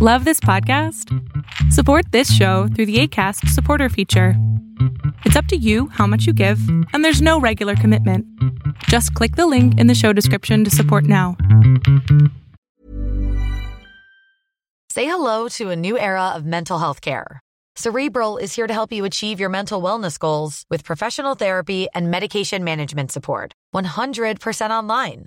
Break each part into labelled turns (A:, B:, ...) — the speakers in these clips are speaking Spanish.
A: Love this podcast? Support this show through the ACAST supporter feature. It's up to you how much you give, and there's no regular commitment. Just click the link in the show description to support now.
B: Say hello to a new era of mental health care. Cerebral is here to help you achieve your mental wellness goals with professional therapy and medication management support. 100% online.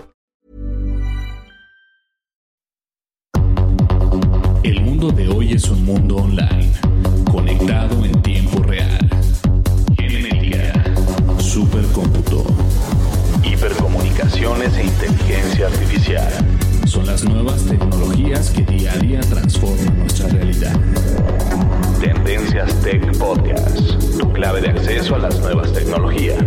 C: mundo de hoy es un mundo online, conectado en tiempo real. Genética, supercómputo, hipercomunicaciones e inteligencia artificial. Son las nuevas tecnologías que día a día transforman nuestra realidad. Tendencias Tech Podcast, tu clave de acceso a las nuevas tecnologías.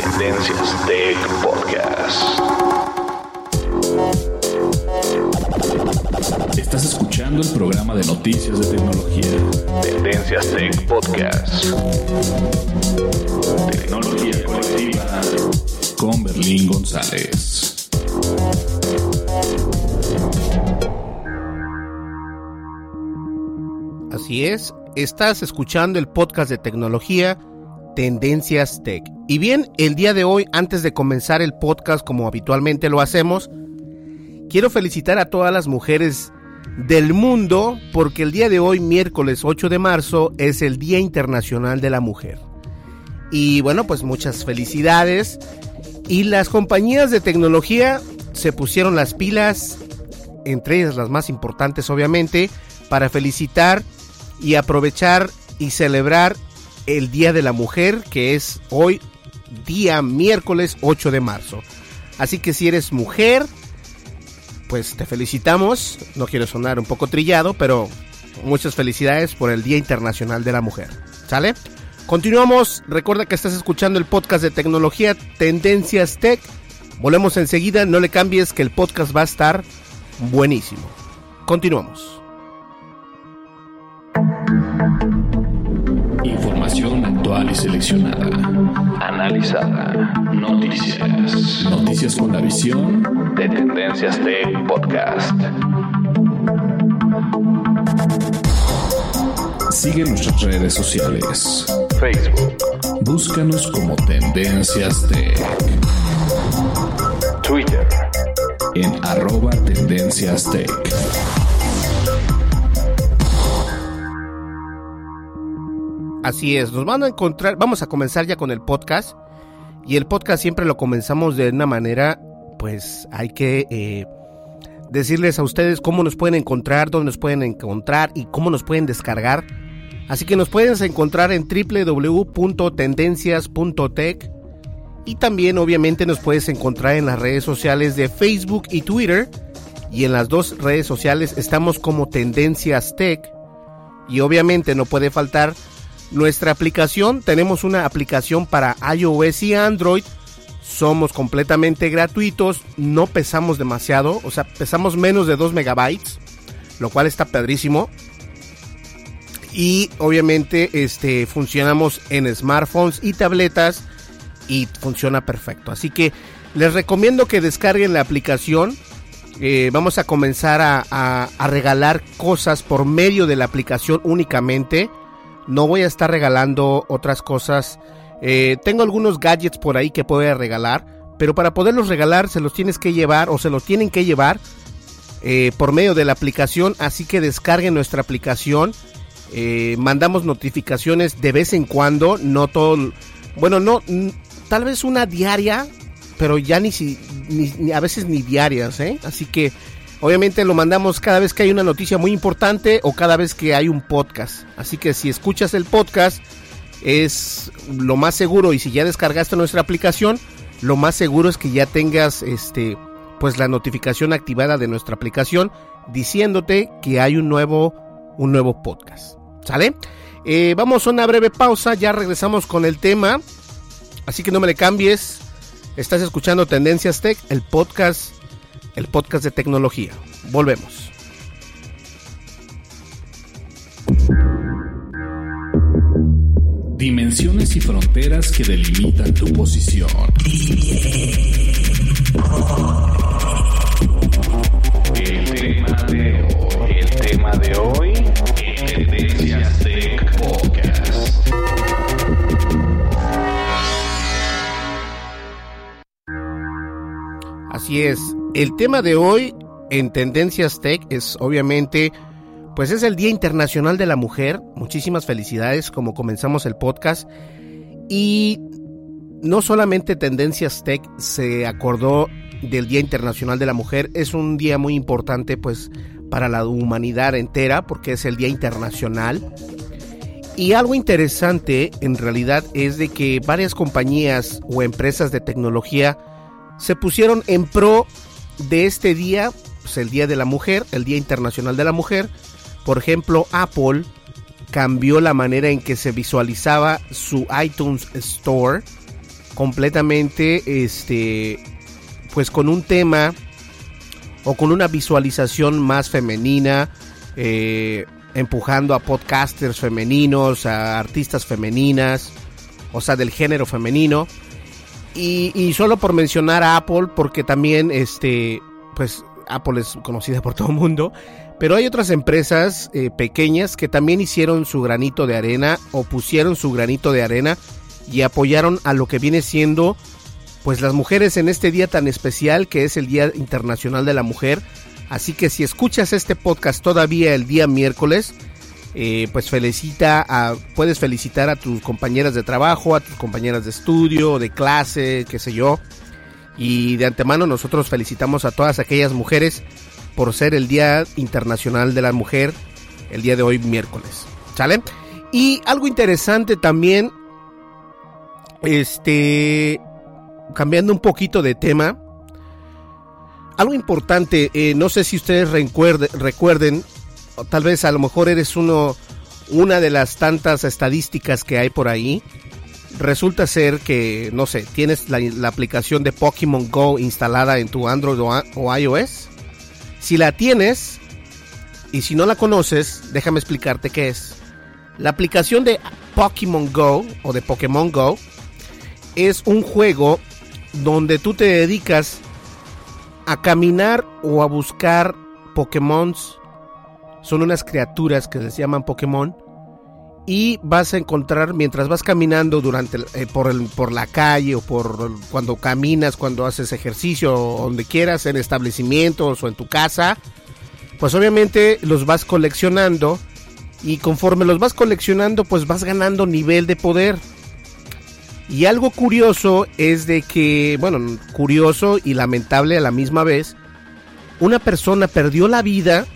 C: Tendencias Tech Podcast. Estás escuchando el programa de noticias de tecnología. Tendencias Tech Podcast. Tecnología colectiva con Berlín González.
D: Así es, estás escuchando el podcast de tecnología Tendencias Tech. Y bien, el día de hoy, antes de comenzar el podcast como habitualmente lo hacemos, quiero felicitar a todas las mujeres del mundo porque el día de hoy, miércoles 8 de marzo, es el Día Internacional de la Mujer. Y bueno, pues muchas felicidades. Y las compañías de tecnología se pusieron las pilas, entre ellas las más importantes obviamente, para felicitar y aprovechar y celebrar el Día de la Mujer, que es hoy día miércoles 8 de marzo. Así que si eres mujer, pues te felicitamos. No quiero sonar un poco trillado, pero muchas felicidades por el Día Internacional de la Mujer. ¿Sale? Continuamos. Recuerda que estás escuchando el podcast de tecnología Tendencias Tech. Volvemos enseguida. No le cambies que el podcast va a estar buenísimo. Continuamos.
C: Y seleccionada. Analizada. Noticias. Noticias con la visión de Tendencias Tech Podcast. Sigue nuestras redes sociales. Facebook. Búscanos como Tendencias Tech. Twitter. En arroba Tendencias Tech.
D: Así es, nos van a encontrar, vamos a comenzar ya con el podcast. Y el podcast siempre lo comenzamos de una manera, pues hay que eh, decirles a ustedes cómo nos pueden encontrar, dónde nos pueden encontrar y cómo nos pueden descargar. Así que nos pueden encontrar en www.tendencias.tech y también obviamente nos puedes encontrar en las redes sociales de Facebook y Twitter. Y en las dos redes sociales estamos como Tendencias Tech. Y obviamente no puede faltar nuestra aplicación. Tenemos una aplicación para iOS y Android. Somos completamente gratuitos. No pesamos demasiado. O sea, pesamos menos de 2 megabytes. Lo cual está padrísimo. Y obviamente este, funcionamos en smartphones y tabletas. Y funciona perfecto. Así que les recomiendo que descarguen la aplicación. eh, vamos a comenzar a, regalar cosas por medio de la aplicación únicamente. No voy a estar regalando otras cosas. Eh, tengo algunos gadgets por ahí que puedo regalar, pero para poderlos regalar se los tienes que llevar o se los tienen que llevar eh, por medio de la aplicación. Así que descarguen nuestra aplicación. mandamos notificaciones de vez en cuando, no todo. Bueno, no, tal vez una diaria pero ya ni, si, ni, a veces ni diarias, ¿eh? Así que obviamente lo mandamos cada vez que hay una noticia muy importante o cada vez que hay un podcast. Así que si escuchas el podcast es lo más seguro y si ya descargaste nuestra aplicación, lo más seguro es que ya tengas este pues la notificación activada de nuestra aplicación diciéndote que hay un nuevo un nuevo podcast. ¿Sale? Eh, vamos a una breve pausa, ya regresamos con el tema. Así que no me le cambies. Estás escuchando Tendencias Tech, el podcast, el podcast de tecnología. Volvemos.
C: Dimensiones y fronteras que delimitan tu posición. El tema de hoy, el tema de hoy,
D: Así es. El tema de hoy en Tendencias Tech es obviamente, pues es el Día Internacional de la Mujer. Muchísimas felicidades como comenzamos el podcast. Y no solamente Tendencias Tech se acordó del Día Internacional de la Mujer, es un día muy importante pues para la humanidad entera porque es el Día Internacional. Y algo interesante en realidad es de que varias compañías o empresas de tecnología se pusieron en pro de este día, pues el Día de la Mujer, el Día Internacional de la Mujer. Por ejemplo, Apple cambió la manera en que se visualizaba su iTunes Store completamente este pues con un tema o con una visualización más femenina eh, empujando a podcasters femeninos a artistas femeninas o sea del género femenino y, solo por mencionar a Apple, porque también, este, pues Apple es conocida por todo el mundo, pero hay otras empresas eh, pequeñas que también hicieron su granito de arena o pusieron su granito de arena y apoyaron a lo que viene siendo, pues las mujeres en este día tan especial que es el Día Internacional de la Mujer. Así que si escuchas este podcast todavía el día miércoles, eh, pues felicita a, puedes felicitar a tus compañeras de trabajo, a tus compañeras de estudio, de clase, qué sé yo. Y de antemano nosotros felicitamos a todas aquellas mujeres por ser el Día Internacional de la Mujer, el día de hoy miércoles. ¿Sale? Y algo interesante también, este, cambiando un poquito de tema, algo importante, eh, no sé si ustedes recuerden, tal vez a lo mejor eres uno, una de las tantas estadísticas que hay por ahí. Resulta ser que, no sé, tienes la, aplicación de Pokémon Go instalada en tu Android o, iOS. Si la tienes y si no la conoces, déjame explicarte qué es. La aplicación de Pokémon Go o de Pokémon Go es un juego donde tú te dedicas a caminar o a buscar Pokémon son unas criaturas que se llaman Pokémon y vas a encontrar mientras vas caminando durante eh, por el, por la calle o por cuando caminas, cuando haces ejercicio o donde quieras en establecimientos o en tu casa, pues obviamente los vas coleccionando y conforme los vas coleccionando pues vas ganando nivel de poder. Y algo curioso es de que, bueno, curioso y lamentable a la misma vez, una persona perdió la vida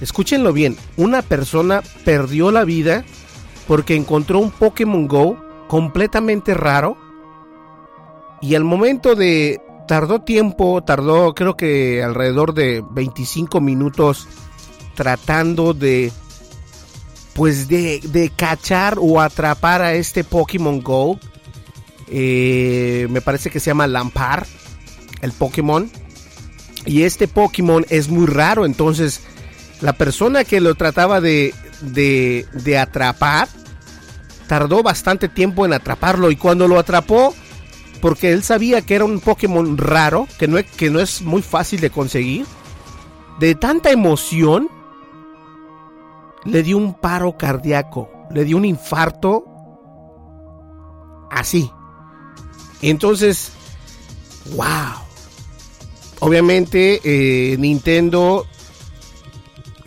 D: escúchenlo bien, una persona perdió la vida porque encontró un Pokémon Go completamente raro y al momento de tardó tiempo, tardó creo que alrededor de 25 minutos tratando de pues de, de cachar o atrapar a este Pokémon Go. Eh, me parece que se llama Lampar, el Pokémon. Y este Pokémon es muy raro, entonces la persona que lo trataba de, atrapar tardó bastante tiempo en atraparlo y cuando lo atrapó porque él sabía que era un Pokémon raro, que no, que no es muy fácil de conseguir. De tanta emoción, le dio un paro cardíaco, le dio un infarto así. Entonces, wow. Obviamente, eh, Nintendo,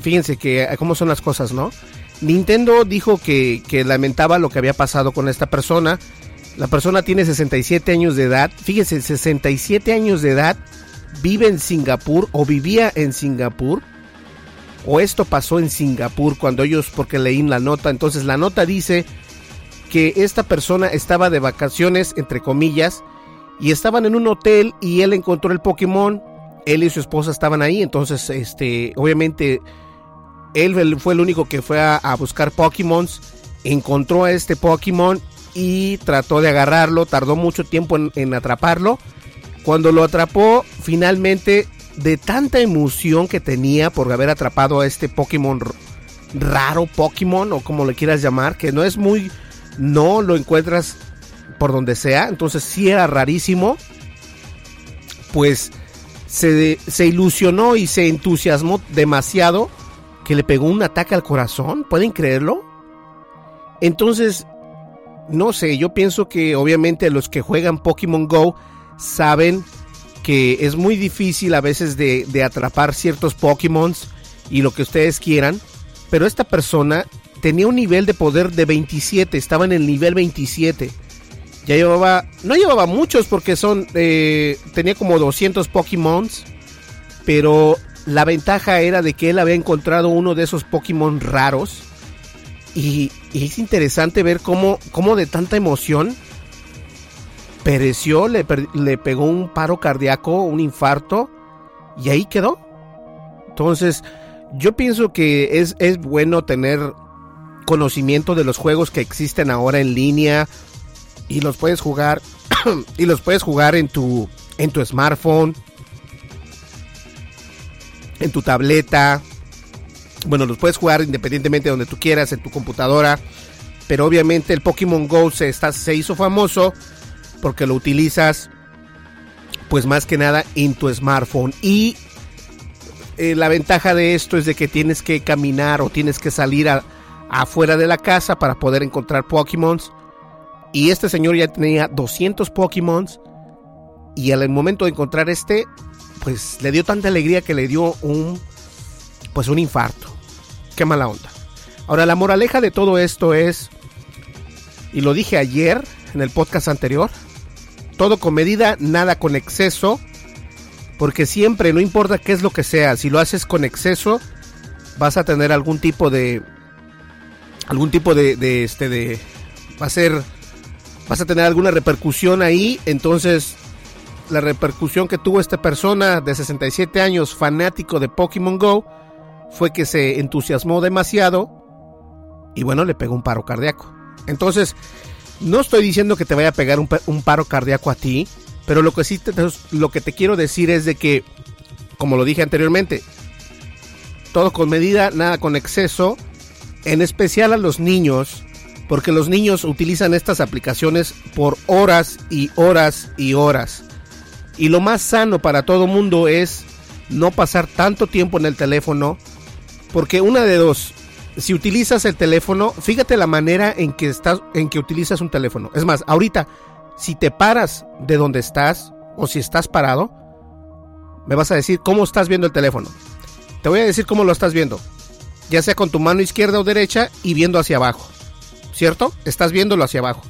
D: fíjense que cómo son las cosas, ¿no? Nintendo dijo que, que lamentaba lo que había pasado con esta persona. La persona tiene 67 años de edad. Fíjense, 67 años de edad. Vive en Singapur o vivía en Singapur. O esto pasó en Singapur cuando ellos, porque leí la nota. Entonces la nota dice que esta persona estaba de vacaciones, entre comillas, y estaban en un hotel y él encontró el Pokémon. Él y su esposa estaban ahí, entonces, este, obviamente, él fue el único que fue a, buscar Pokémon, encontró a este Pokémon y trató de agarrarlo, tardó mucho tiempo en, atraparlo. Cuando lo atrapó, finalmente, de tanta emoción que tenía por haber atrapado a este Pokémon raro, Pokémon, o como le quieras llamar, que no es muy no lo encuentras por donde sea, entonces si era rarísimo, pues se, se ilusionó y se entusiasmó demasiado que le pegó un ataque al corazón, ¿pueden creerlo? Entonces, no sé, yo pienso que obviamente los que juegan Pokémon Go saben que es muy difícil a veces de, atrapar ciertos Pokémon y lo que ustedes quieran, pero esta persona tenía un nivel de poder de 27, estaba en el nivel 27. Ya llevaba, no llevaba muchos porque son, eh, tenía como 200 Pokémon, pero la ventaja era de que él había encontrado uno de esos Pokémon raros. Y, es interesante ver cómo, cómo, de tanta emoción pereció, le, le pegó un paro cardíaco, un infarto, y ahí quedó. Entonces, yo pienso que es, es bueno tener conocimiento de los juegos que existen ahora en línea y los puedes jugar y los puedes jugar en tu en tu smartphone, en tu tableta. Bueno, los puedes jugar independientemente de donde tú quieras, en tu computadora. Pero obviamente el Pokémon Go se, está, se hizo famoso porque lo utilizas pues más que nada en tu smartphone. Y eh, la ventaja de esto es de que tienes que caminar o tienes que salir a, afuera de la casa para poder encontrar Pokémon. Y este señor ya tenía 200 Pokémon. Y al momento de encontrar este, pues le dio tanta alegría que le dio un, pues un infarto. Qué mala onda. Ahora, la moraleja de todo esto es, y lo dije ayer en el podcast anterior, todo con medida, nada con exceso, porque siempre, no importa qué es lo que sea, si lo haces con exceso, vas a tener algún tipo de algún tipo de, este de va a ser vas a tener alguna repercusión ahí entonces la repercusión que tuvo esta persona de 67 años fanático de Pokémon Go fue que se entusiasmó demasiado y bueno le pegó un paro cardíaco entonces no estoy diciendo que te vaya a pegar un, paro cardíaco a ti pero lo que sí te, lo que te quiero decir es de que como lo dije anteriormente todo con medida nada con exceso en especial a los niños, porque los niños utilizan estas aplicaciones por horas y horas y horas. Y lo más sano para todo mundo es no pasar tanto tiempo en el teléfono, porque una de dos, si utilizas el teléfono, fíjate la manera en que estás en que utilizas un teléfono. Es más, ahorita si te paras de donde estás o si estás parado, me vas a decir cómo estás viendo el teléfono. Te voy a decir cómo lo estás viendo ya sea con tu mano izquierda o derecha y viendo hacia abajo. ¿Cierto? Estás viéndolo hacia abajo.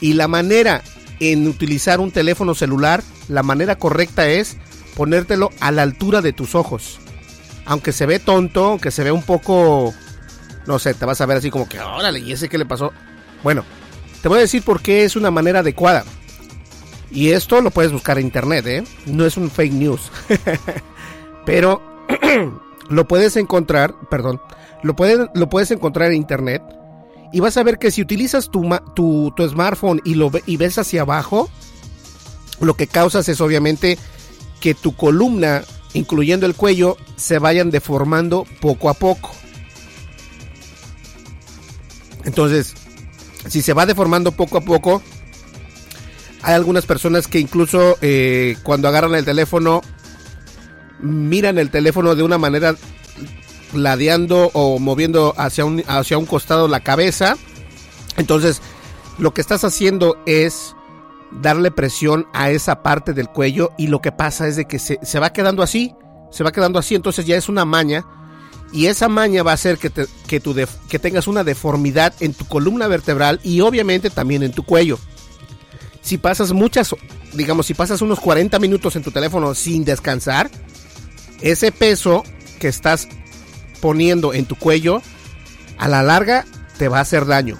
D: Y la manera en utilizar un teléfono celular, la manera correcta es ponértelo a la altura de tus ojos. Aunque se ve tonto, aunque se ve un poco, no sé, te vas a ver así como que, órale, ¿y ese qué le pasó? Bueno, te voy a decir por qué es una manera adecuada. Y esto lo puedes buscar en internet, ¿eh? No es un fake news. Pero lo puedes encontrar, perdón, lo lo puedes encontrar en internet y vas a ver que si utilizas tu, tu, tu smartphone y, lo, y ves hacia abajo, lo que causas es obviamente que tu columna, incluyendo el cuello, se vayan deformando poco a poco. Entonces, si se va deformando poco a poco, Hay algunas personas que incluso eh, cuando agarran el teléfono miran el teléfono de una manera ladeando o moviendo hacia un, hacia un costado la cabeza. Entonces, lo que estás haciendo es darle presión a esa parte del cuello y lo que pasa es de que se, se va quedando así, se va quedando así, entonces ya es una maña y esa maña va a hacer que, te, que, tu que tengas una deformidad en tu columna vertebral y obviamente también en tu cuello. Si pasas muchas, digamos, si pasas unos 40 minutos en tu teléfono sin descansar, ese peso que estás poniendo en tu cuello, a la larga te va a hacer daño.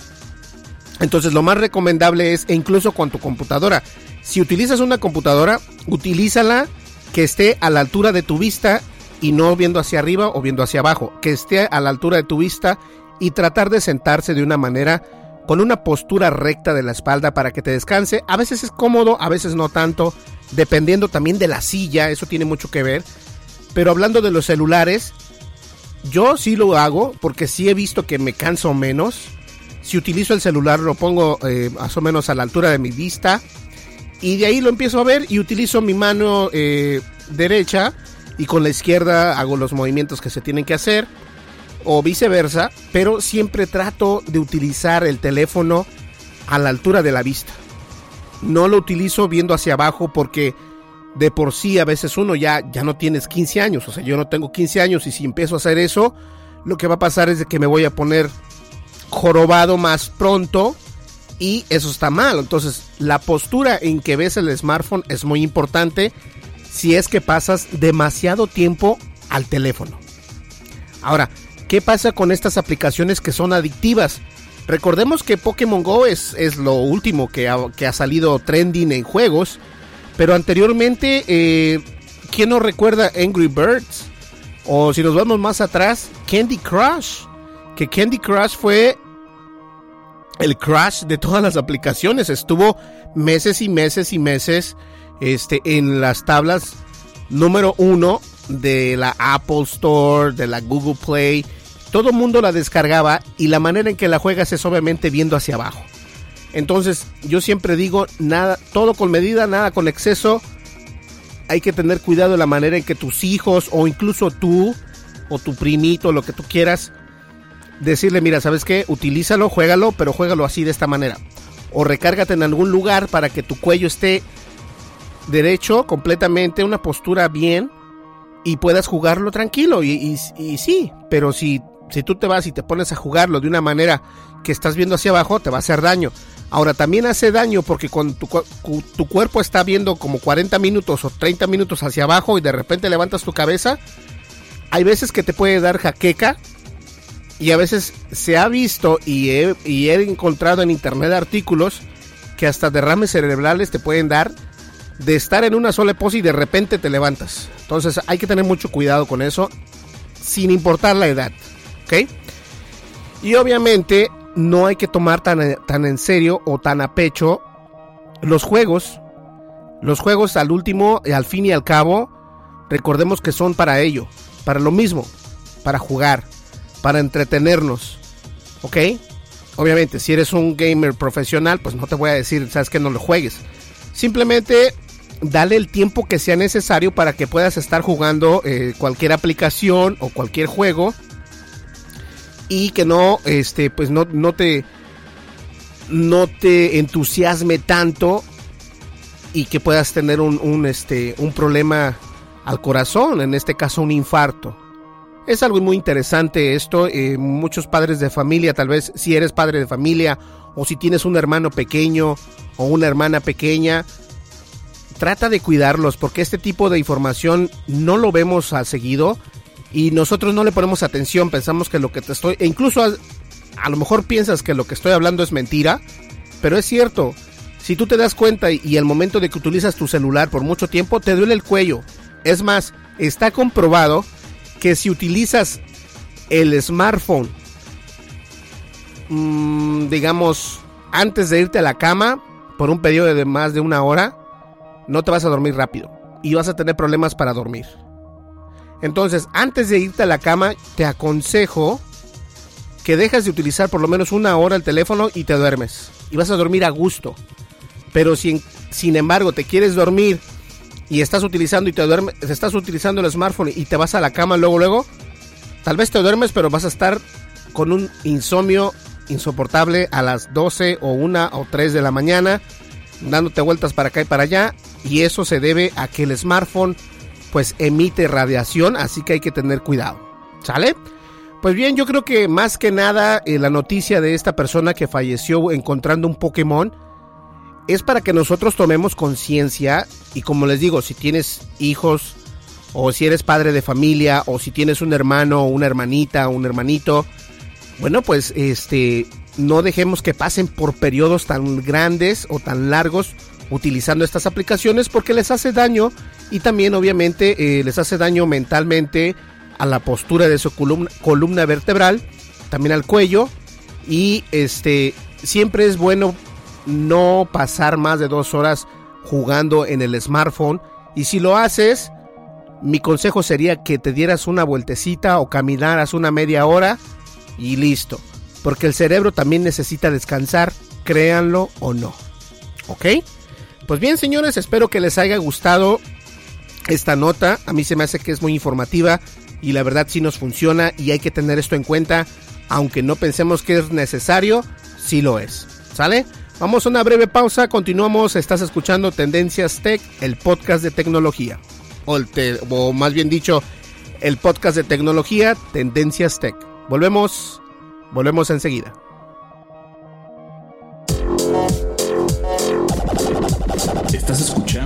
D: Entonces lo más recomendable es, e incluso con tu computadora, si utilizas una computadora, utilízala que esté a la altura de tu vista y no viendo hacia arriba o viendo hacia abajo, que esté a la altura de tu vista y tratar de sentarse de una manera con una postura recta de la espalda para que te descanse. A veces es cómodo, a veces no tanto, dependiendo también de la silla, eso tiene mucho que ver. Pero hablando de los celulares, yo sí lo hago porque sí he visto que me canso menos. Si utilizo el celular lo pongo eh, más o menos a la altura de mi vista y de ahí lo empiezo a ver y utilizo mi mano eh, derecha y con la izquierda hago los movimientos que se tienen que hacer o viceversa, pero siempre trato de utilizar el teléfono a la altura de la vista. No lo utilizo viendo hacia abajo porque de por sí a veces uno ya, ya no tienes 15 años, o sea, yo no tengo 15 años y si empiezo a hacer eso, lo que va a pasar es que me voy a poner jorobado más pronto y eso está mal. Entonces, la postura en que ves el smartphone es muy importante si es que pasas demasiado tiempo al teléfono. Ahora, ¿qué pasa con estas aplicaciones que son adictivas? Recordemos que Pokémon Go es, es lo último que ha, que ha salido trending en juegos pero anteriormente, eh, ¿quién no recuerda Angry Birds? O si nos vamos más atrás, Candy Crush. Que Candy Crush fue el crash de todas las aplicaciones. Estuvo meses y meses y meses este, en las tablas número uno de la Apple Store, de la Google Play. Todo el mundo la descargaba y la manera en que la juegas es obviamente viendo hacia abajo. Entonces, yo siempre digo, nada, todo con medida, nada con exceso. Hay que tener cuidado de la manera en que tus hijos o incluso tú o tu primito, lo que tú quieras, decirle, mira, ¿sabes qué? Utilízalo, juégalo, pero juégalo así de esta manera. O recárgate en algún lugar para que tu cuello esté derecho, completamente, una postura bien y puedas jugarlo tranquilo. Y, y sí, pero si, si tú te vas y te pones a jugarlo de una manera que estás viendo hacia abajo, te va a hacer daño. Ahora, también hace daño porque cuando tu, cuerpo está viendo como 40 minutos o 30 minutos hacia abajo y de repente levantas tu cabeza, hay veces que te puede dar jaqueca y a veces se ha visto y he, encontrado en internet artículos que hasta derrames cerebrales te pueden dar de estar en una sola pose y de repente te levantas. Entonces hay que tener mucho cuidado con eso, sin importar la edad. ¿Ok? Y obviamente no hay que tomar tan, tan en serio o tan a pecho los juegos. Los juegos al último, al fin y al cabo, recordemos que son para ello, para lo mismo, para jugar, para entretenernos. ¿Ok? Obviamente, si eres un gamer profesional, pues no te voy a decir, sabes que no lo juegues. Simplemente dale el tiempo que sea necesario para que puedas estar jugando eh, cualquier aplicación o cualquier juego y que no, este, pues no, no te, no te entusiasme tanto y que puedas tener un, este, un problema al corazón, en este caso un infarto. Es algo muy interesante esto, eh, muchos padres de familia, tal vez si eres padre de familia o si tienes un hermano pequeño o una hermana pequeña, trata de cuidarlos porque este tipo de información no lo vemos a seguido y nosotros no le ponemos atención, pensamos que lo que te estoy, e incluso a, lo mejor piensas que lo que estoy hablando es mentira, pero es cierto. Si tú te das cuenta y, el momento de que utilizas tu celular por mucho tiempo, te duele el cuello. Es más, está comprobado que si utilizas el smartphone, mmm, digamos, antes de irte a la cama, por un periodo de más de una hora, no te vas a dormir rápido y vas a tener problemas para dormir. Entonces, antes de irte a la cama, te aconsejo que dejas de utilizar por lo menos una hora el teléfono y te duermes. Y vas a dormir a gusto. Pero si sin embargo te quieres dormir y estás utilizando y te duermes, estás utilizando el smartphone y te vas a la cama luego luego, tal vez te duermes pero vas a estar con un insomnio insoportable a las 12 o 1 o 3 de la mañana, dándote vueltas para acá y para allá y eso se debe a que el smartphone pues emite radiación, así que hay que tener cuidado. ¿Sale? Pues bien, yo creo que más que nada eh, la noticia de esta persona que falleció encontrando un Pokémon es para que nosotros tomemos conciencia y como les digo, si tienes hijos o si eres padre de familia o si tienes un hermano o una hermanita o un hermanito, bueno, pues este no dejemos que pasen por periodos tan grandes o tan largos utilizando estas aplicaciones porque les hace daño y también obviamente eh, les hace daño mentalmente a la postura de su columna, columna vertebral, también al cuello. Y este siempre es bueno no pasar más de dos horas jugando en el smartphone. Y si lo haces mi consejo sería que te dieras una vueltecita o caminaras una media hora y listo. Porque el cerebro también necesita descansar créanlo o no. ¿ok? Pues bien, señores, espero que les haya gustado esta nota. A mí se me hace que es muy informativa y la verdad sí nos funciona y hay que tener esto en cuenta. Aunque no pensemos que es necesario, sí lo es. ¿Sale? Vamos a una breve pausa, continuamos. Estás escuchando Tendencias Tech, el podcast de tecnología. O, o más bien dicho, el podcast de tecnología Tendencias Tech. Volvemos, volvemos enseguida.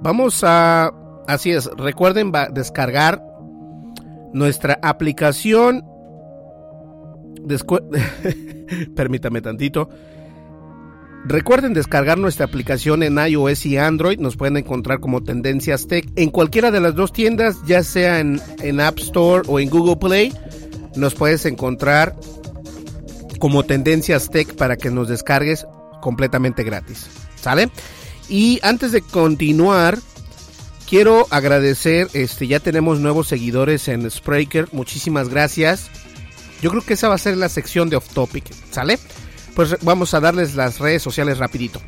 D: Vamos a... Así es, recuerden descargar nuestra aplicación. Permítame tantito. Recuerden descargar nuestra aplicación en iOS y Android. Nos pueden encontrar como Tendencias Tech en cualquiera de las dos tiendas, ya sea en, en App Store o en Google Play. Nos puedes encontrar como Tendencias Tech para que nos descargues completamente gratis. ¿Sale? Y antes de continuar, quiero agradecer, este, ya tenemos nuevos seguidores en Spreaker, muchísimas gracias. Yo creo que esa va a ser la sección de Off Topic, ¿sale? Pues vamos a darles las redes sociales rapidito.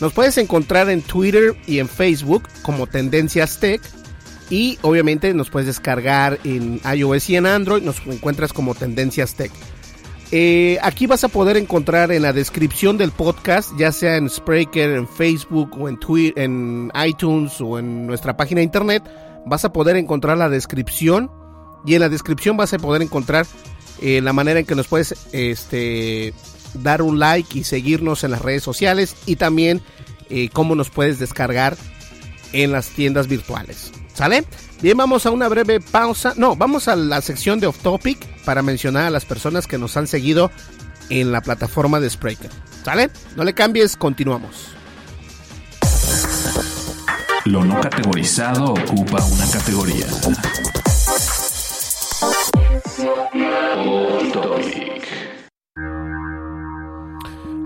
D: Nos puedes encontrar en Twitter y en Facebook como Tendencias Tech. Y obviamente nos puedes descargar en iOS y en Android. Nos encuentras como Tendencias Tech. Eh, aquí vas a poder encontrar en la descripción del podcast, ya sea en Spreaker, en Facebook o en Twitter, en iTunes o en nuestra página de internet, vas a poder encontrar la descripción y en la descripción vas a poder encontrar eh, la manera en que nos puedes este, dar un like y seguirnos en las redes sociales y también eh, cómo nos puedes descargar en las tiendas virtuales. ¿Sale? Bien, vamos a una breve pausa. No, vamos a la sección de Off Topic para mencionar a las personas que nos han seguido en la plataforma de Spreaker. ¿Sale? No le cambies, continuamos.
C: Lo no categorizado ocupa una categoría.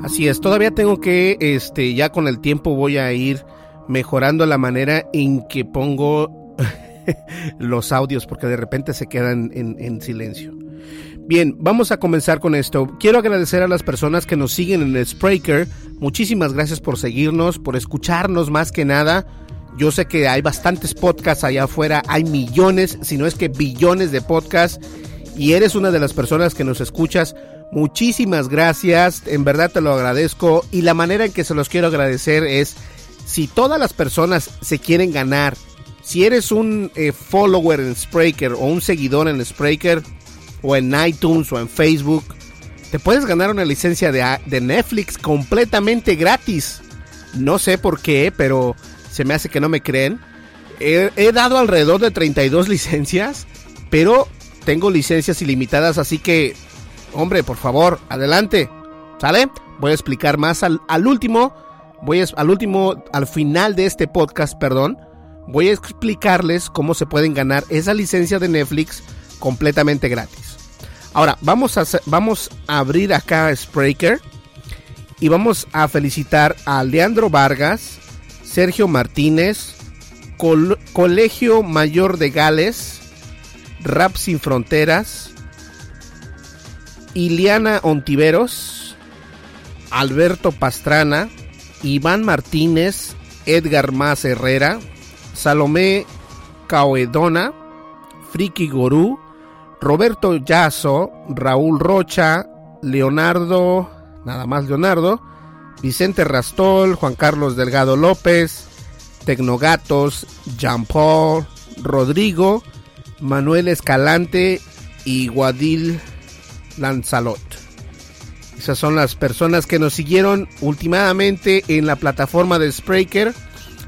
D: Así es, todavía tengo que, este, ya con el tiempo voy a ir mejorando la manera en que pongo los audios porque de repente se quedan en, silencio. Bien, vamos a comenzar con esto. Quiero agradecer a las personas que nos siguen en el Spreaker. Muchísimas gracias por seguirnos, por escucharnos más que nada. Yo sé que hay bastantes podcasts allá afuera, hay millones, si no es que billones de podcasts, y eres una de las personas que nos escuchas. Muchísimas gracias, en verdad te lo agradezco, y la manera en que se los quiero agradecer es, si todas las personas se quieren ganar si eres un eh, follower en Spreaker o un seguidor en Spreaker o en iTunes o en Facebook, te puedes ganar una licencia de, Netflix completamente gratis. No sé por qué, pero se me hace que no me creen. He, dado alrededor de 32 licencias, pero tengo licencias ilimitadas, así que, hombre, por favor, adelante. ¿Sale? Voy a explicar más al, al último voy a, al último, al final de este podcast, perdón, voy a explicarles cómo se pueden ganar esa licencia de Netflix completamente gratis. Ahora, vamos a, vamos a abrir acá Spreaker y vamos a felicitar a Leandro Vargas, Sergio Martínez, Colegio Mayor de Gales, Rap Sin Fronteras, Iliana Ontiveros, Alberto Pastrana, Iván Martínez, Edgar Más Herrera, Salomé Caoedona, Friki Gorú, Roberto Yazo, Raúl Rocha, Leonardo, nada más Leonardo, Vicente Rastol, Juan Carlos Delgado López, Tecnogatos, Jean Paul, Rodrigo, Manuel Escalante y Guadil Lanzalot. Esas son las personas que nos siguieron últimamente en la plataforma de Spreaker.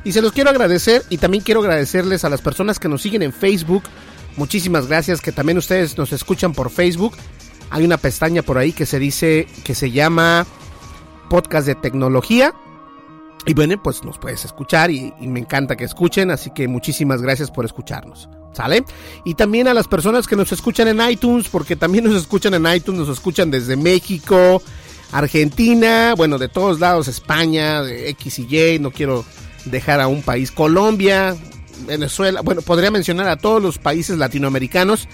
D: Y se los quiero agradecer y también quiero agradecerles a las personas que nos siguen en Facebook. Muchísimas gracias que también ustedes nos escuchan por Facebook. Hay una pestaña por ahí que se dice que se llama Podcast de Tecnología. Y bueno, pues nos puedes escuchar y, me encanta que escuchen, así que muchísimas gracias por escucharnos. ¿Sale? Y también a las personas que nos escuchan en iTunes, porque también nos escuchan en iTunes, nos escuchan desde México, Argentina, bueno, de todos lados, España, X y Y, no quiero dejar a un país, Colombia, Venezuela, bueno, podría mencionar a todos los países latinoamericanos.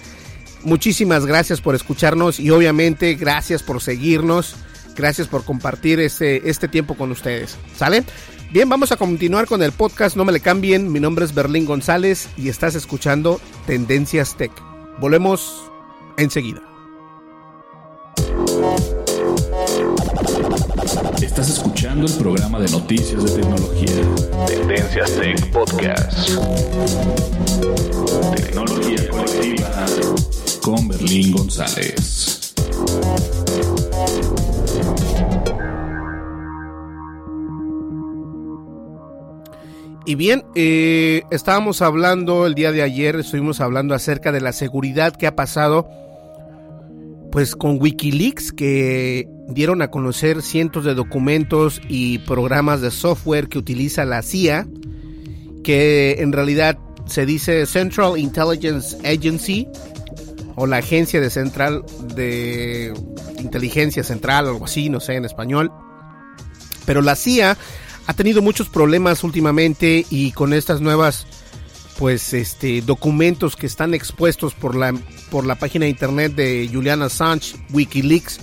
D: Muchísimas gracias por escucharnos y obviamente gracias por seguirnos, gracias por compartir este, este tiempo con ustedes. ¿Sale? Bien, vamos a continuar con el podcast, no me le cambien, mi nombre es Berlín González y estás escuchando Tendencias Tech. Volvemos enseguida.
C: Escuchando el programa de noticias de tecnología. Tendencias Tech Podcast. Tecnología colectiva con Berlín González.
D: Y bien, eh, estábamos hablando el día de ayer, estuvimos hablando acerca de la seguridad que ha pasado pues con Wikileaks que dieron a conocer cientos de documentos y programas de software que utiliza la CIA, que en realidad se dice Central Intelligence Agency o la agencia de central de inteligencia central, algo así, no sé en español. Pero la CIA ha tenido muchos problemas últimamente y con estas nuevas pues este documentos que están expuestos por la por la página de internet de Julian Assange, WikiLeaks,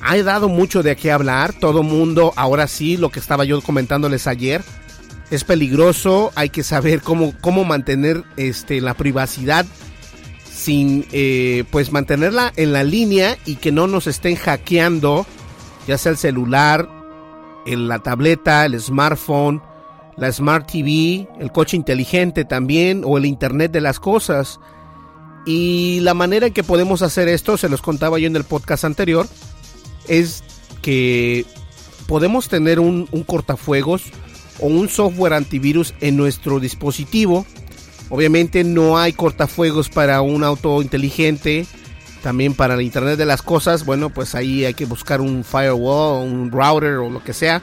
D: ha dado mucho de qué hablar. Todo mundo, ahora sí, lo que estaba yo comentándoles ayer, es peligroso. Hay que saber cómo, cómo mantener este, la privacidad sin eh, pues mantenerla en la línea y que no nos estén hackeando, ya sea el celular, la tableta, el smartphone, la Smart TV, el coche inteligente también o el Internet de las Cosas. Y la manera en que podemos hacer esto, se los contaba yo en el podcast anterior, es que podemos tener un, cortafuegos o un software antivirus en nuestro dispositivo. Obviamente no hay cortafuegos para un auto inteligente, también para el Internet de las Cosas, bueno, pues ahí hay que buscar un firewall, un router o lo que sea.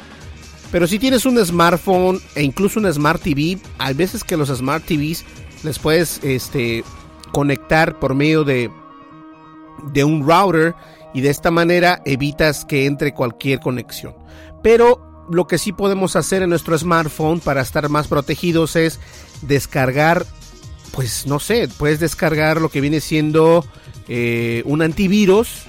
D: Pero si tienes un smartphone e incluso un Smart TV, hay veces que los Smart TVs les puedes este, conectar por medio de, de un router y de esta manera evitas que entre cualquier conexión. Pero lo que sí podemos hacer en nuestro smartphone para estar más protegidos es descargar, pues no sé, puedes descargar lo que viene siendo eh, un antivirus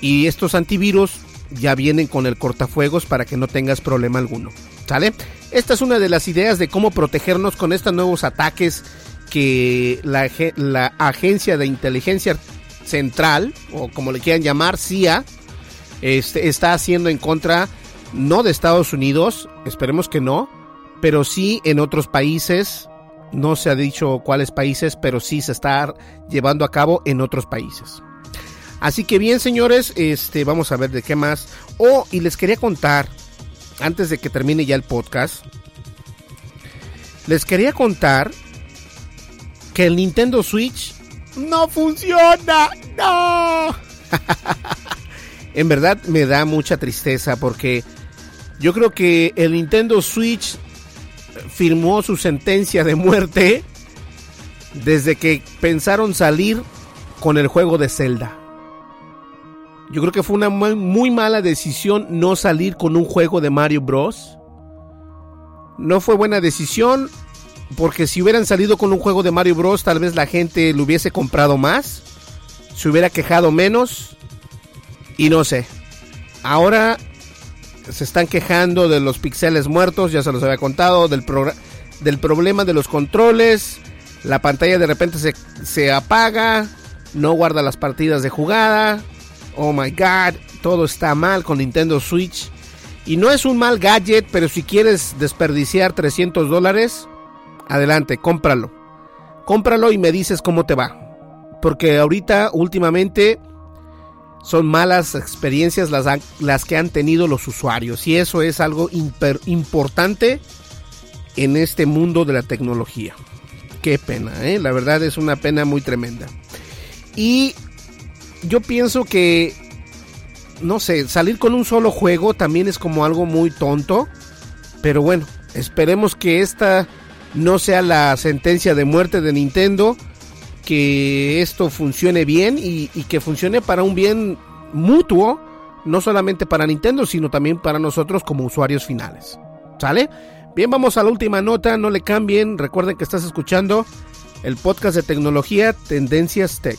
D: y estos antivirus ya vienen con el cortafuegos para que no tengas problema alguno. ¿Sale? Esta es una de las ideas de cómo protegernos con estos nuevos ataques que la, Agencia de Inteligencia Central, o como le quieran llamar, CIA, este, está haciendo en contra, no de Estados Unidos, esperemos que no, pero sí en otros países no se ha dicho cuáles países, pero sí se está llevando a cabo en otros países. Así que bien, señores, este, vamos a ver de qué más. Oh, y les quería contar, antes de que termine ya el podcast, les quería contar que el Nintendo Switch no funciona. No. en verdad me da mucha tristeza porque Yo creo que el Nintendo Switch firmó su sentencia de muerte desde que pensaron salir con el juego de Zelda. Yo creo que fue una muy mala decisión no salir con un juego de Mario Bros. No fue buena decisión porque si hubieran salido con un juego de Mario Bros tal vez la gente lo hubiese comprado más, se hubiera quejado menos y no sé. Ahora se están quejando de los pixeles muertos, ya se los había contado, del, del problema de los controles, la pantalla de repente se, se apaga, no guarda las partidas de jugada, oh my god, todo está mal con Nintendo Switch. Y no es un mal gadget, pero si quieres desperdiciar 300 dólares, adelante, cómpralo. Cómpralo y me dices cómo te va. Porque ahorita, últimamente, son malas experiencias las, las que han tenido los usuarios. Y eso es algo importante en este mundo de la tecnología. Qué pena, ¿eh? la verdad es una pena muy tremenda. Y yo pienso que, no sé, salir con un solo juego también es como algo muy tonto. Pero bueno, esperemos que esta no sea la sentencia de muerte de Nintendo que esto funcione bien y, que funcione para un bien mutuo, no solamente para Nintendo, sino también para nosotros como usuarios finales. ¿Sale? Bien, vamos a la última nota, no le cambien, recuerden que estás escuchando el podcast de tecnología Tendencias Tech.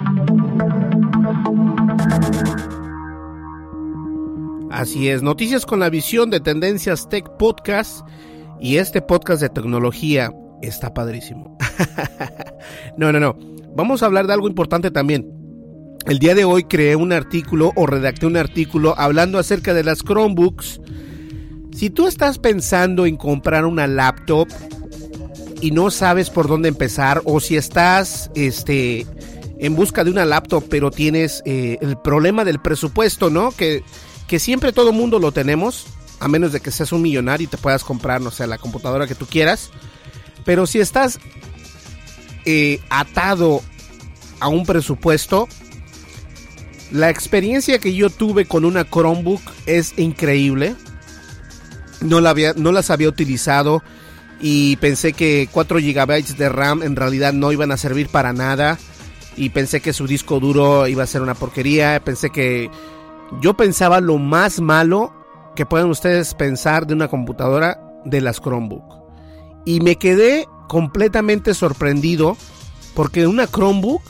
D: Así es, noticias con la visión de Tendencias Tech Podcast y este podcast de tecnología está padrísimo. no, no, no. Vamos a hablar de algo importante también. El día de hoy creé un artículo o redacté un artículo hablando acerca de las Chromebooks. Si tú estás pensando en comprar una laptop y no sabes por dónde empezar o si estás este en busca de una laptop pero tienes eh, el problema del presupuesto, ¿no? Que que siempre todo mundo lo tenemos, a menos de que seas un millonario y te puedas comprar, no sé, la computadora que tú quieras. Pero si estás eh, atado a un presupuesto, la experiencia que yo tuve con una Chromebook es increíble. No, la había, no las había utilizado y pensé que 4 GB de RAM en realidad no iban a servir para nada. Y pensé que su disco duro iba a ser una porquería. Pensé que yo pensaba lo más malo que pueden ustedes pensar de una computadora de las Chromebook. Y me quedé completamente sorprendido porque una Chromebook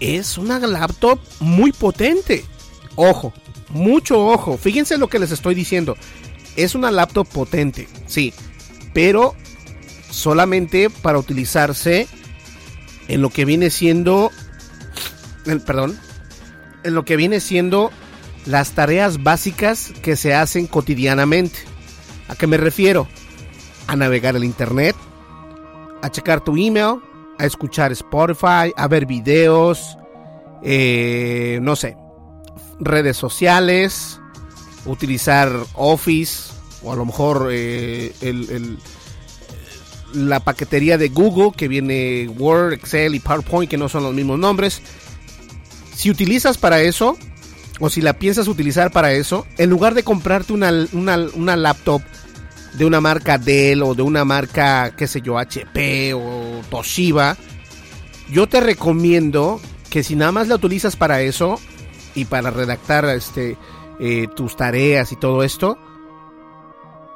D: es una laptop muy potente. Ojo, mucho ojo. Fíjense lo que les estoy diciendo. Es una laptop potente, sí, pero solamente para utilizarse en lo que viene siendo, perdón, en lo que viene siendo las tareas básicas que se hacen cotidianamente. ¿A qué me refiero? A navegar el internet, a checar tu email, a escuchar Spotify, a ver videos, eh, no sé, redes sociales, utilizar Office o a lo mejor eh, la paquetería de Google que viene Word, Excel y PowerPoint que no son los mismos nombres. Si utilizas para eso, o si la piensas utilizar para eso, en lugar de comprarte una, una, laptop de una marca Dell o de una marca, qué sé yo, HP o Toshiba, yo te recomiendo que si nada más la utilizas para eso y para redactar este, eh, tus tareas y todo esto,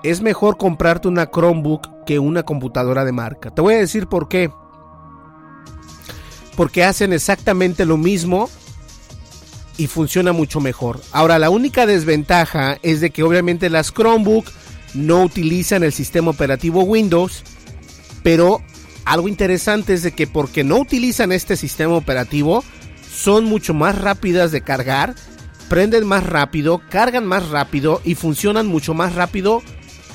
D: es mejor comprarte una Chromebook que una computadora de marca. Te voy a decir por qué. Porque hacen exactamente lo mismo y funciona mucho mejor. Ahora, la única desventaja es de que obviamente las Chromebook no utilizan el sistema operativo Windows, pero algo interesante es de que porque no utilizan este sistema operativo, son mucho más rápidas de cargar prenden más rápido, cargan más rápido y funcionan mucho más rápido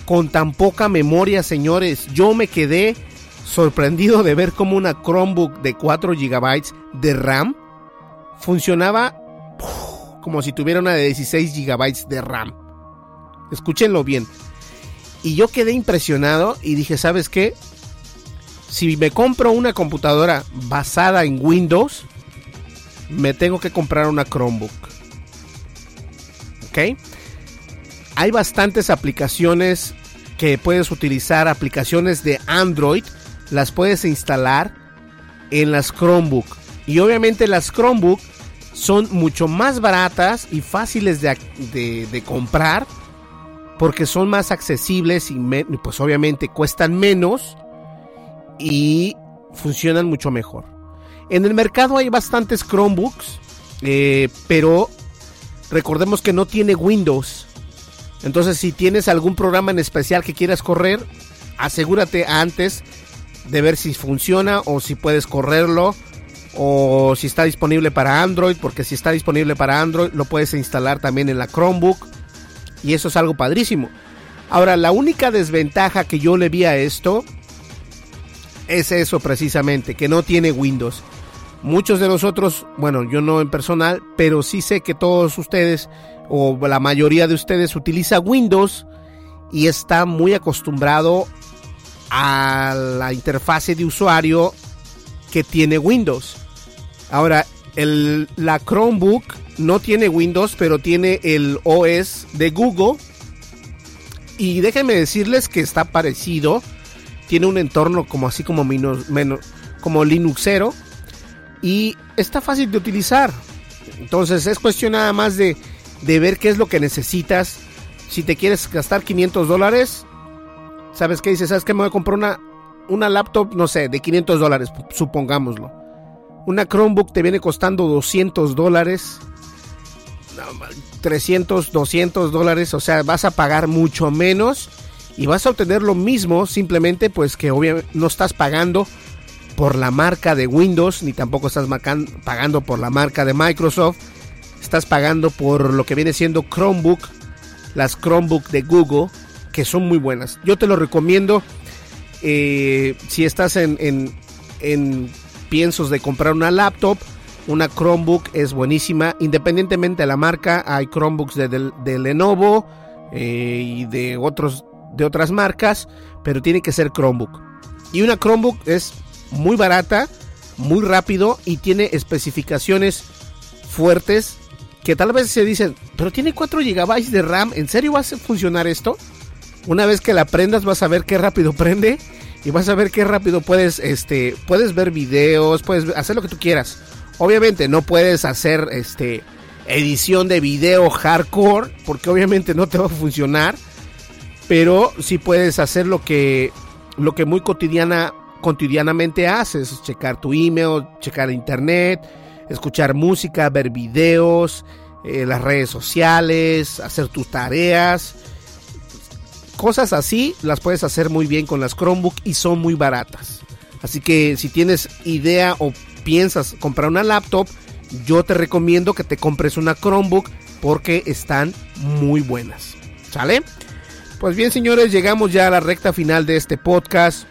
D: con tan poca memoria, señores. Yo me quedé sorprendido de ver cómo una Chromebook de 4 GB de RAM funcionaba como si tuviera una de 16 GB de RAM. Escúchenlo bien. Y yo quedé impresionado y dije, ¿sabes qué? Si me compro una computadora basada en Windows, me tengo que comprar una Chromebook. ¿Ok? Hay bastantes aplicaciones que puedes utilizar, aplicaciones de Android, las puedes instalar en las Chromebook. Y obviamente las Chromebook son mucho más baratas y fáciles de, comprar porque son más accesibles y pues obviamente cuestan menos y funcionan mucho mejor. En el mercado hay bastantes Chromebooks, eh, pero recordemos que no tiene Windows. Entonces si tienes algún programa en especial que quieras correr, asegúrate antes de ver si funciona o si puedes correrlo o si está disponible para Android, porque si está disponible para Android lo puedes instalar también en la Chromebook y eso es algo padrísimo. Ahora, la única desventaja que yo le vi a esto es eso precisamente, que no tiene Windows. Muchos de nosotros, bueno, yo no en personal, pero sí sé que todos ustedes o la mayoría de ustedes utiliza Windows y está muy acostumbrado a la interfase de usuario que tiene Windows. Ahora, el, la Chromebook no tiene Windows, pero tiene el OS de Google. Y déjenme decirles que está parecido. Tiene un entorno como así como menos, menos como Linuxero. Y está fácil de utilizar. Entonces es cuestión nada más de, de ver qué es lo que necesitas. Si te quieres gastar 500 dólares, ¿sabes qué dices? ¿Sabes que Me voy a comprar una, una laptop, no sé, de 500 dólares, supongámoslo una Chromebook te viene costando 200 dólares. 300, 200 dólares. O sea, vas a pagar mucho menos. Y vas a obtener lo mismo. Simplemente pues que obviamente no estás pagando por la marca de Windows. Ni tampoco estás pagando por la marca de Microsoft. Estás pagando por lo que viene siendo Chromebook. Las Chromebook de Google. Que son muy buenas. Yo te lo recomiendo. Eh, si estás en, en, en piensos de comprar una laptop, una Chromebook es buenísima. Independientemente de la marca, hay Chromebooks de, Lenovo eh, y de, otros, de otras marcas, pero tiene que ser Chromebook. Y una Chromebook es muy barata, muy rápido y tiene especificaciones fuertes que tal vez se dicen, pero tiene 4 GB de RAM, ¿en serio va a funcionar esto? Una vez que la prendas vas a ver qué rápido prende y vas a ver qué rápido puedes, este, puedes ver videos, puedes hacer lo que tú quieras. Obviamente no puedes hacer, este, edición de video hardcore, porque obviamente no te va a funcionar, pero sí puedes hacer lo que, lo que muy cotidiana, cotidianamente haces, checar tu email, checar internet, escuchar música, ver videos, eh, las redes sociales, hacer tus tareas Cosas así las puedes hacer muy bien con las Chromebook y son muy baratas. Así que si tienes idea o piensas comprar una laptop, yo te recomiendo que te compres una Chromebook porque están muy buenas. ¿Sale? Pues bien, señores, llegamos ya a la recta final de este podcast.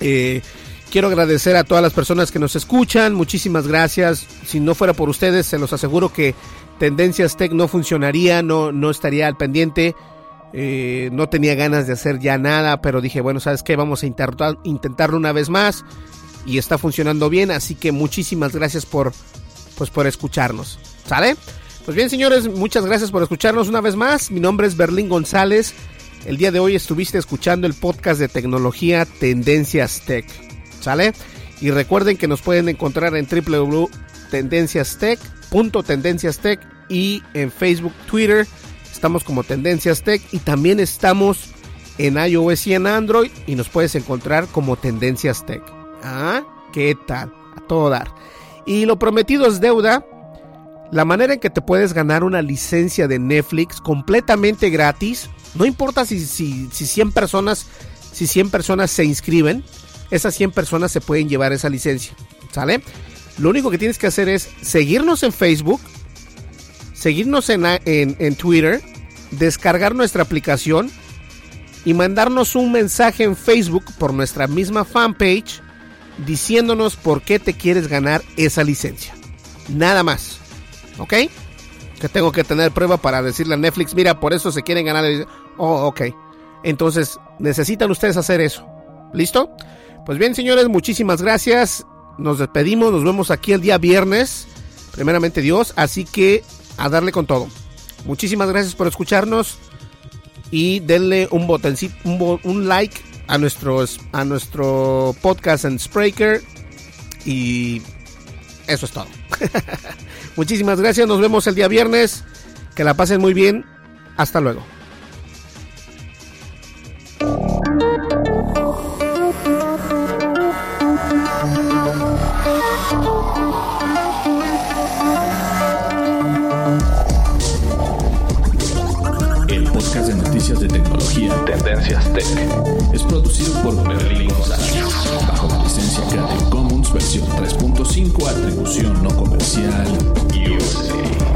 D: Eh, quiero agradecer a todas las personas que nos escuchan. Muchísimas gracias. Si no fuera por ustedes, se los aseguro que Tendencias Tech no funcionaría, no, no estaría al pendiente. Eh, no tenía ganas de hacer ya nada, pero dije, bueno, ¿sabes qué? Vamos a intentar, intentarlo una vez más. Y está funcionando bien, así que muchísimas gracias por, pues, por escucharnos. ¿Sale? Pues bien, señores, muchas gracias por escucharnos una vez más. Mi nombre es Berlín González. El día de hoy estuviste escuchando el podcast de tecnología Tendencias Tech. Y recuerden que nos pueden encontrar en www.tendenciastech.tendenciastech y en Facebook, Twitter Estamos como Tendencias Tech y también estamos en iOS y en Android y nos puedes encontrar como Tendencias Tech. Ah, ¿qué tal? A todo dar. Y lo prometido es deuda. La manera en que te puedes ganar una licencia de Netflix completamente gratis, no importa si, si, si 100 personas, si 100 personas se inscriben, esas 100 personas se pueden llevar esa licencia. ¿Sale? Lo único que tienes que hacer es seguirnos en Facebook, seguirnos en, en, Twitter, descargar nuestra aplicación y mandarnos un mensaje en Facebook por nuestra misma fanpage diciéndonos por qué te quieres ganar esa licencia. Nada más. ¿Ok? Que tengo que tener prueba para decirle a Netflix, mira, por eso se quieren ganar. Oh, ok. Entonces, necesitan ustedes hacer eso. ¿Listo? Pues bien, señores, muchísimas gracias. Nos despedimos, nos vemos aquí el día viernes. Primeramente Dios, así que a darle con todo. Muchísimas gracias por escucharnos y denle un botoncito, un, un like a, nuestros, a nuestro podcast en Spreaker. Y eso es todo. Muchísimas gracias, nos vemos el día viernes. Que la pasen muy bien. Hasta luego.
C: Tendencias Tech. Es producido por Berlín González, bajo la licencia Creative Commons versión 3.5, atribución no comercial, USA.